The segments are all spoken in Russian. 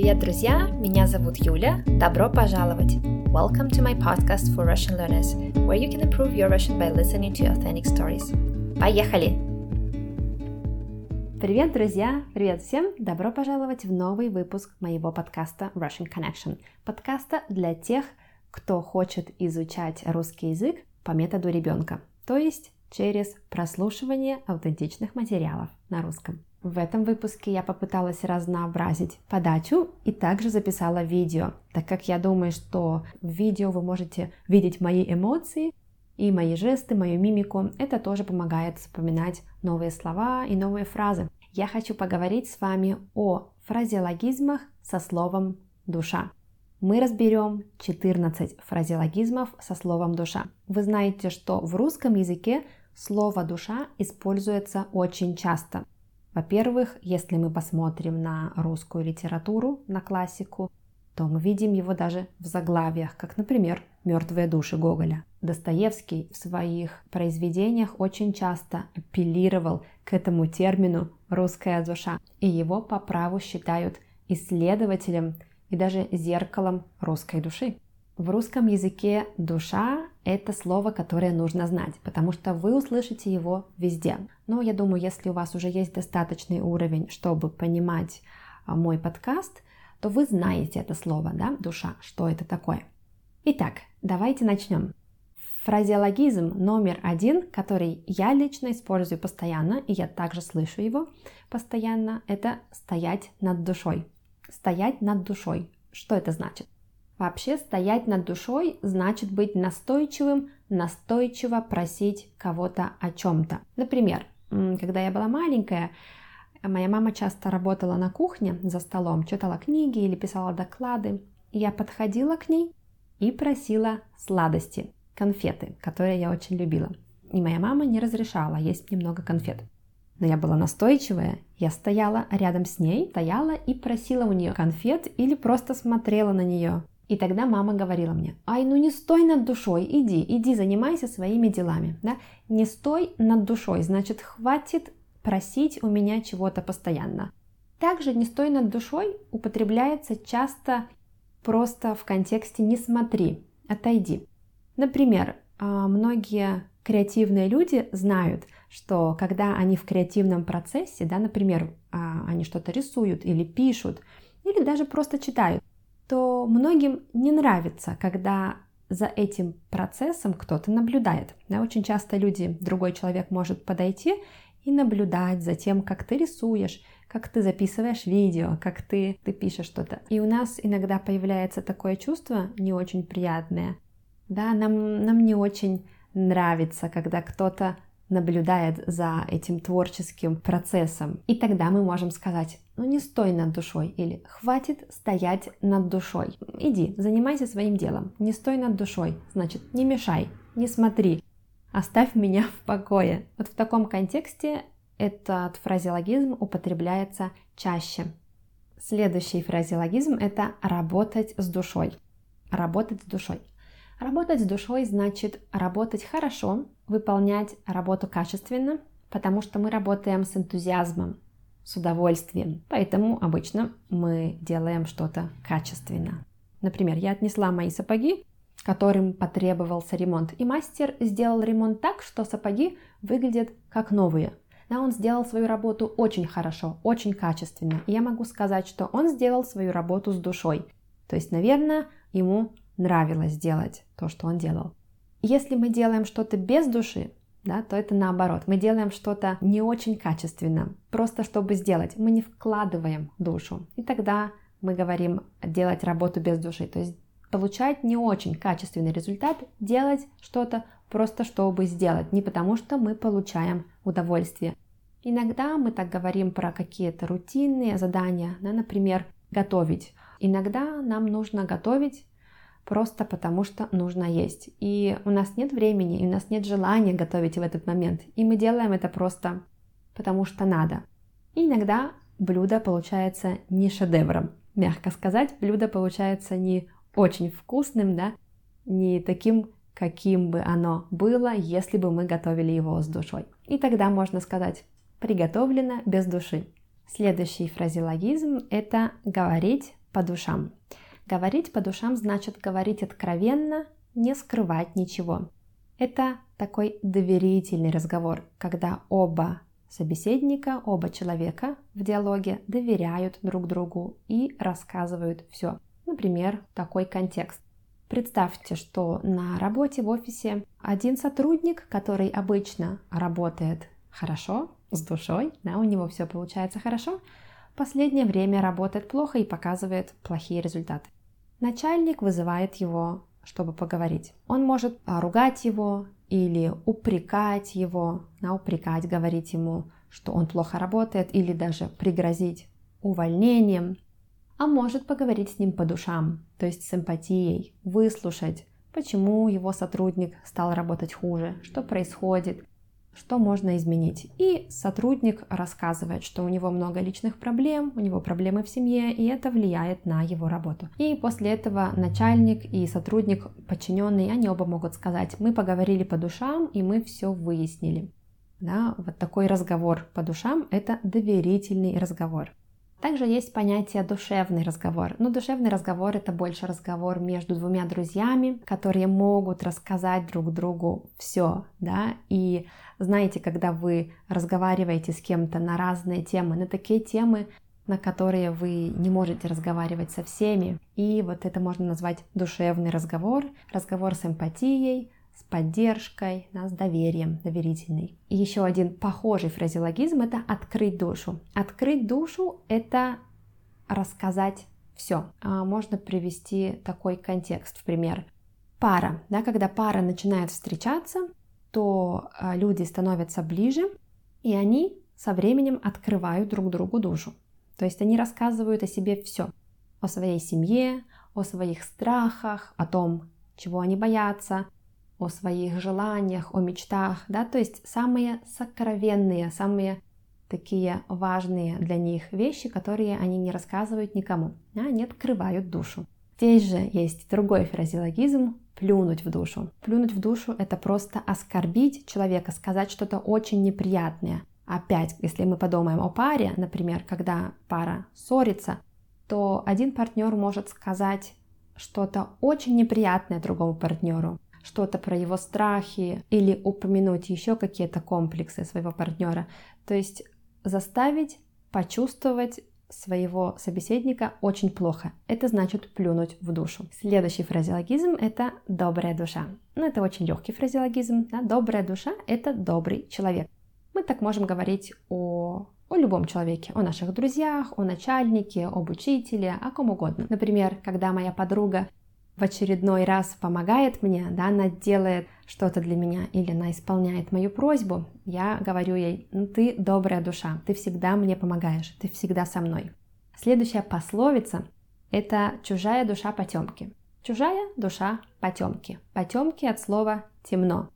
Привет, друзья! Меня зовут Юля. Добро пожаловать! Welcome to my podcast for Russian learners, where you can improve your Russian by listening to authentic stories. Поехали! Привет, друзья! Привет всем! Добро пожаловать в новый выпуск моего подкаста Russian Connection. Подкаста для тех, кто хочет изучать русский язык по методу ребенка, то есть через прослушивание аутентичных материалов на русском. В этом выпуске я попыталась разнообразить подачу и также записала видео, так как я думаю, что в видео вы можете видеть мои эмоции и мои жесты, мою мимику. Это тоже помогает вспоминать новые слова и новые фразы. Я хочу поговорить с вами о фразеологизмах со словом «душа». Мы разберем 14 фразеологизмов со словом «душа». Вы знаете, что в русском языке слово «душа» используется очень часто – во-первых, если мы посмотрим на русскую литературу, на классику, то мы видим его даже в заглавиях, как, например, «Мертвые души» Гоголя. Достоевский в своих произведениях очень часто апеллировал к этому термину «русская душа», и его по праву считают исследователем и даже зеркалом русской души. В русском языке душа – это слово, которое нужно знать, потому что вы услышите его везде. Но я думаю, если у вас уже есть достаточный уровень, чтобы понимать а, мой подкаст, то вы знаете это слово, да, душа, что это такое. Итак, давайте начнем. Фразеологизм номер один, который я лично использую постоянно, и я также слышу его постоянно, это стоять над душой. Стоять над душой. Что это значит? Вообще стоять над душой значит быть настойчивым, настойчиво просить кого-то о чем-то. Например, когда я была маленькая, моя мама часто работала на кухне за столом, читала книги или писала доклады. Я подходила к ней и просила сладости, конфеты, которые я очень любила. И моя мама не разрешала есть немного конфет. Но я была настойчивая, я стояла рядом с ней, стояла и просила у нее конфет или просто смотрела на нее. И тогда мама говорила мне, ай, ну не стой над душой, иди, иди, занимайся своими делами. Да? Не стой над душой, значит, хватит просить у меня чего-то постоянно. Также не стой над душой употребляется часто просто в контексте не смотри, отойди. Например, а, многие креативные люди знают, что когда они в креативном процессе, да, например, а, они что-то рисуют или пишут, или даже просто читают, то многим не нравится, когда за этим процессом кто-то наблюдает. Да, очень часто люди, другой человек может подойти и наблюдать за тем, как ты рисуешь, как ты записываешь видео, как ты, ты пишешь что-то. И у нас иногда появляется такое чувство не очень приятное. Да, нам, нам не очень нравится, когда кто-то наблюдает за этим творческим процессом. И тогда мы можем сказать, ну не стой над душой или хватит стоять над душой. Иди, занимайся своим делом. Не стой над душой, значит не мешай, не смотри, оставь меня в покое. Вот в таком контексте этот фразеологизм употребляется чаще. Следующий фразеологизм – это работать с душой. Работать с душой. Работать с душой значит работать хорошо, выполнять работу качественно, потому что мы работаем с энтузиазмом, с удовольствием. Поэтому обычно мы делаем что-то качественно. Например, я отнесла мои сапоги, которым потребовался ремонт, и мастер сделал ремонт так, что сапоги выглядят как новые. Да, он сделал свою работу очень хорошо, очень качественно. И я могу сказать, что он сделал свою работу с душой. То есть, наверное, ему нравилось делать то, что он делал. Если мы делаем что-то без души, да, то это наоборот. Мы делаем что-то не очень качественно, просто чтобы сделать. Мы не вкладываем душу. И тогда мы говорим делать работу без души. То есть получать не очень качественный результат, делать что-то просто чтобы сделать, не потому что мы получаем удовольствие. Иногда мы так говорим про какие-то рутинные задания, да, например, готовить. Иногда нам нужно готовить просто потому что нужно есть. И у нас нет времени, и у нас нет желания готовить в этот момент. И мы делаем это просто потому что надо. И иногда блюдо получается не шедевром. Мягко сказать, блюдо получается не очень вкусным, да, не таким, каким бы оно было, если бы мы готовили его с душой. И тогда можно сказать «приготовлено без души». Следующий фразеологизм – это говорить по душам. Говорить по душам значит говорить откровенно, не скрывать ничего. Это такой доверительный разговор, когда оба собеседника, оба человека в диалоге доверяют друг другу и рассказывают все. Например, такой контекст. Представьте, что на работе в офисе один сотрудник, который обычно работает хорошо, с душой, да, у него все получается хорошо, последнее время работает плохо и показывает плохие результаты. Начальник вызывает его, чтобы поговорить. Он может ругать его или упрекать его, да, упрекать, говорить ему, что он плохо работает, или даже пригрозить увольнением, а может поговорить с ним по душам, то есть с эмпатией, выслушать, почему его сотрудник стал работать хуже, что происходит, что можно изменить. И сотрудник рассказывает, что у него много личных проблем, у него проблемы в семье, и это влияет на его работу. И после этого начальник и сотрудник, подчиненный, они оба могут сказать, мы поговорили по душам, и мы все выяснили. Да, вот такой разговор по душам – это доверительный разговор. Также есть понятие душевный разговор. Но душевный разговор это больше разговор между двумя друзьями, которые могут рассказать друг другу все, да, и знаете, когда вы разговариваете с кем-то на разные темы, на такие темы, на которые вы не можете разговаривать со всеми. И вот это можно назвать душевный разговор, разговор с эмпатией, с поддержкой, да, с доверием, доверительный. И еще один похожий фразеологизм – это открыть душу. Открыть душу – это рассказать все. А можно привести такой контекст в пример. Пара, да, когда пара начинает встречаться, то а, люди становятся ближе, и они со временем открывают друг другу душу. То есть они рассказывают о себе все. О своей семье, о своих страхах, о том, чего они боятся, о своих желаниях, о мечтах, да, то есть самые сокровенные, самые такие важные для них вещи, которые они не рассказывают никому, да, они открывают душу. Здесь же есть другой фразеологизм плюнуть в душу. Плюнуть в душу это просто оскорбить человека, сказать что-то очень неприятное. Опять, если мы подумаем о паре, например, когда пара ссорится, то один партнер может сказать что-то очень неприятное другому партнеру, что-то про его страхи или упомянуть еще какие-то комплексы своего партнера. То есть заставить почувствовать своего собеседника очень плохо. Это значит плюнуть в душу. Следующий фразеологизм – это добрая душа. Ну, это очень легкий фразеологизм. Да? Добрая душа – это добрый человек. Мы так можем говорить о о любом человеке, о наших друзьях, о начальнике, об учителе, о ком угодно. Например, когда моя подруга в очередной раз помогает мне, да, она делает что-то для меня или она исполняет мою просьбу, я говорю ей, ну ты добрая душа, ты всегда мне помогаешь, ты всегда со мной. Следующая пословица – это чужая душа потемки. Чужая душа потемки. Потемки от слова темно.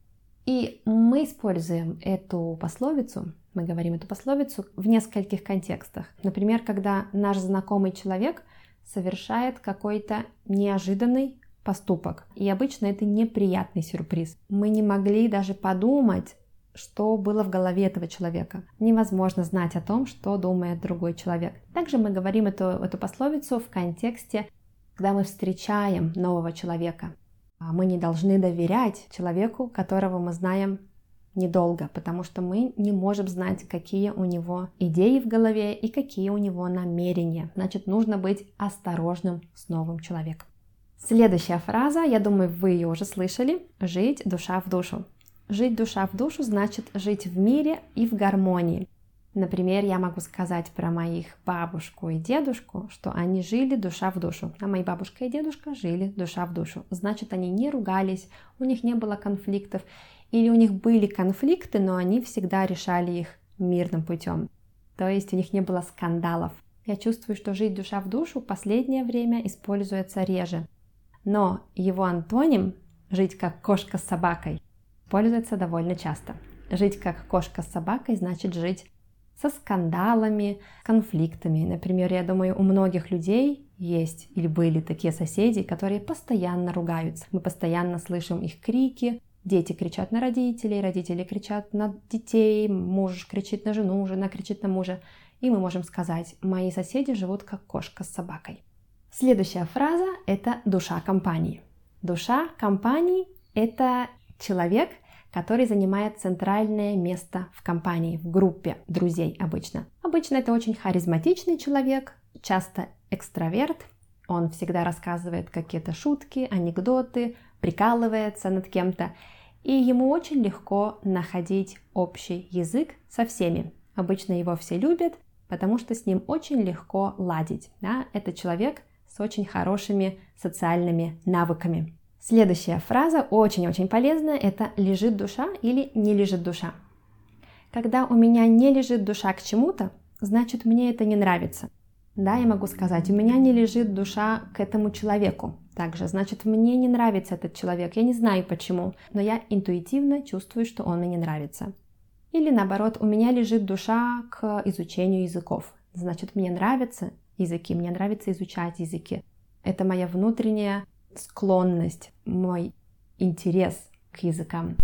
И мы используем эту пословицу, мы говорим эту пословицу в нескольких контекстах. Например, когда наш знакомый человек – совершает какой-то неожиданный поступок. И обычно это неприятный сюрприз. Мы не могли даже подумать, что было в голове этого человека. Невозможно знать о том, что думает другой человек. Также мы говорим эту, эту пословицу в контексте, когда мы встречаем нового человека. А мы не должны доверять человеку, которого мы знаем недолго, потому что мы не можем знать, какие у него идеи в голове и какие у него намерения. Значит, нужно быть осторожным с новым человеком. Следующая фраза, я думаю, вы ее уже слышали. Жить душа в душу. Жить душа в душу значит жить в мире и в гармонии. Например, я могу сказать про моих бабушку и дедушку, что они жили душа в душу. А мои бабушка и дедушка жили душа в душу. Значит, они не ругались, у них не было конфликтов, или у них были конфликты, но они всегда решали их мирным путем. То есть у них не было скандалов. Я чувствую, что жить душа в душу в последнее время используется реже. Но его антоним «жить как кошка с собакой» пользуется довольно часто. Жить как кошка с собакой значит жить со скандалами, конфликтами. Например, я думаю, у многих людей есть или были такие соседи, которые постоянно ругаются. Мы постоянно слышим их крики, Дети кричат на родителей, родители кричат на детей, муж кричит на жену, жена кричит на мужа. И мы можем сказать, мои соседи живут как кошка с собакой. Следующая фраза – это душа компании. Душа компании – это человек, который занимает центральное место в компании, в группе друзей обычно. Обычно это очень харизматичный человек, часто экстраверт, он всегда рассказывает какие-то шутки, анекдоты, прикалывается над кем-то, и ему очень легко находить общий язык со всеми. Обычно его все любят, потому что с ним очень легко ладить. Да? Это человек с очень хорошими социальными навыками. Следующая фраза очень-очень полезная, это «лежит душа» или «не лежит душа». Когда у меня не лежит душа к чему-то, значит мне это не нравится. Да, я могу сказать, у меня не лежит душа к этому человеку. Также, значит, мне не нравится этот человек, я не знаю почему, но я интуитивно чувствую, что он мне не нравится. Или наоборот, у меня лежит душа к изучению языков. Значит, мне нравятся языки, мне нравится изучать языки. Это моя внутренняя склонность, мой интерес к языкам.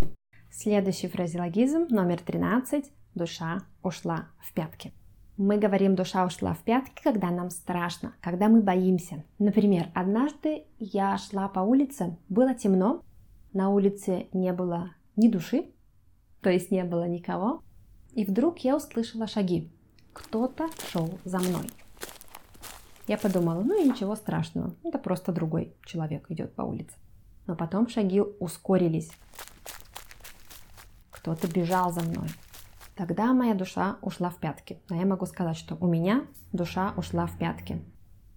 Следующий фразеологизм номер 13. Душа ушла в пятки. Мы говорим «душа ушла в пятки», когда нам страшно, когда мы боимся. Например, однажды я шла по улице, было темно, на улице не было ни души, то есть не было никого, и вдруг я услышала шаги. Кто-то шел за мной. Я подумала, ну и ничего страшного, это просто другой человек идет по улице. Но потом шаги ускорились. Кто-то бежал за мной. Тогда моя душа ушла в пятки. Но я могу сказать, что у меня душа ушла в пятки.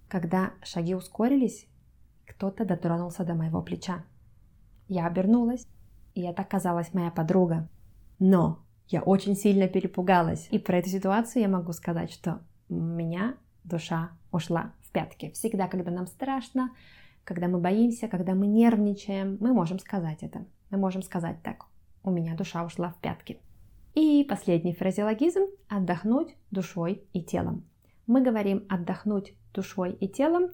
Когда шаги ускорились, кто-то дотронулся до моего плеча. Я обернулась, и это оказалась моя подруга. Но я очень сильно перепугалась. И про эту ситуацию я могу сказать, что у меня душа ушла в пятки. Всегда, когда нам страшно, когда мы боимся, когда мы нервничаем, мы можем сказать это. Мы можем сказать так. У меня душа ушла в пятки. И последний фразеологизм – отдохнуть душой и телом. Мы говорим отдохнуть душой и телом,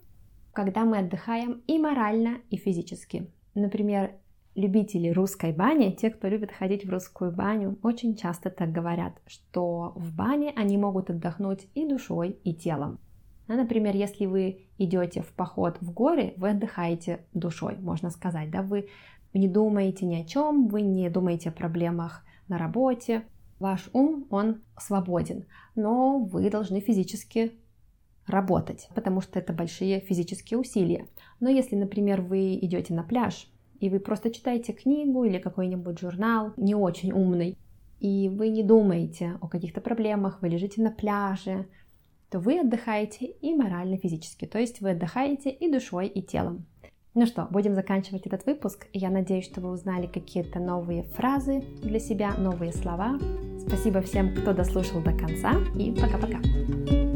когда мы отдыхаем и морально, и физически. Например, любители русской бани, те, кто любит ходить в русскую баню, очень часто так говорят, что в бане они могут отдохнуть и душой, и телом. Ну, например, если вы идете в поход в горы, вы отдыхаете душой, можно сказать, да, вы не думаете ни о чем, вы не думаете о проблемах на работе, ваш ум, он свободен, но вы должны физически работать, потому что это большие физические усилия. Но если, например, вы идете на пляж, и вы просто читаете книгу или какой-нибудь журнал, не очень умный, и вы не думаете о каких-то проблемах, вы лежите на пляже, то вы отдыхаете и морально, физически, то есть вы отдыхаете и душой, и телом. Ну что, будем заканчивать этот выпуск. Я надеюсь, что вы узнали какие-то новые фразы для себя, новые слова. Спасибо всем, кто дослушал до конца, и пока-пока.